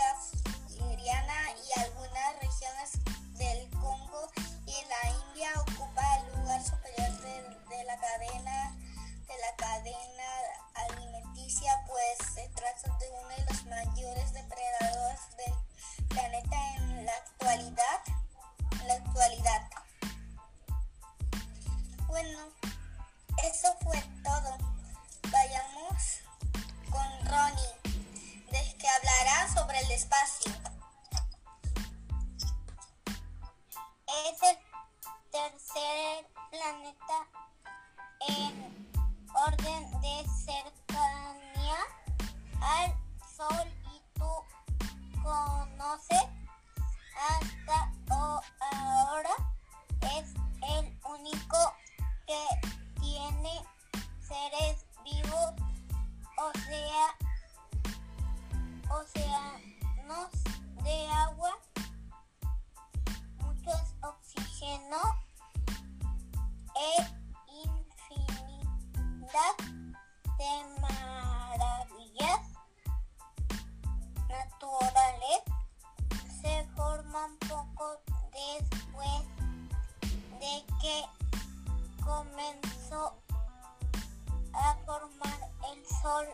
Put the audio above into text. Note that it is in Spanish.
África y algunas regiones del Congo y la India ocupa el lugar superior de, de la cadena de la cadena alimenticia, pues se trata de uno de los mayores depredadores del planeta en la actualidad. En la actualidad. Bueno, eso fue en orden de cercanía al Sol y tú conoces hasta ahora es el único que tiene seres vivos, o sea, o sea, comenzó a formar el sol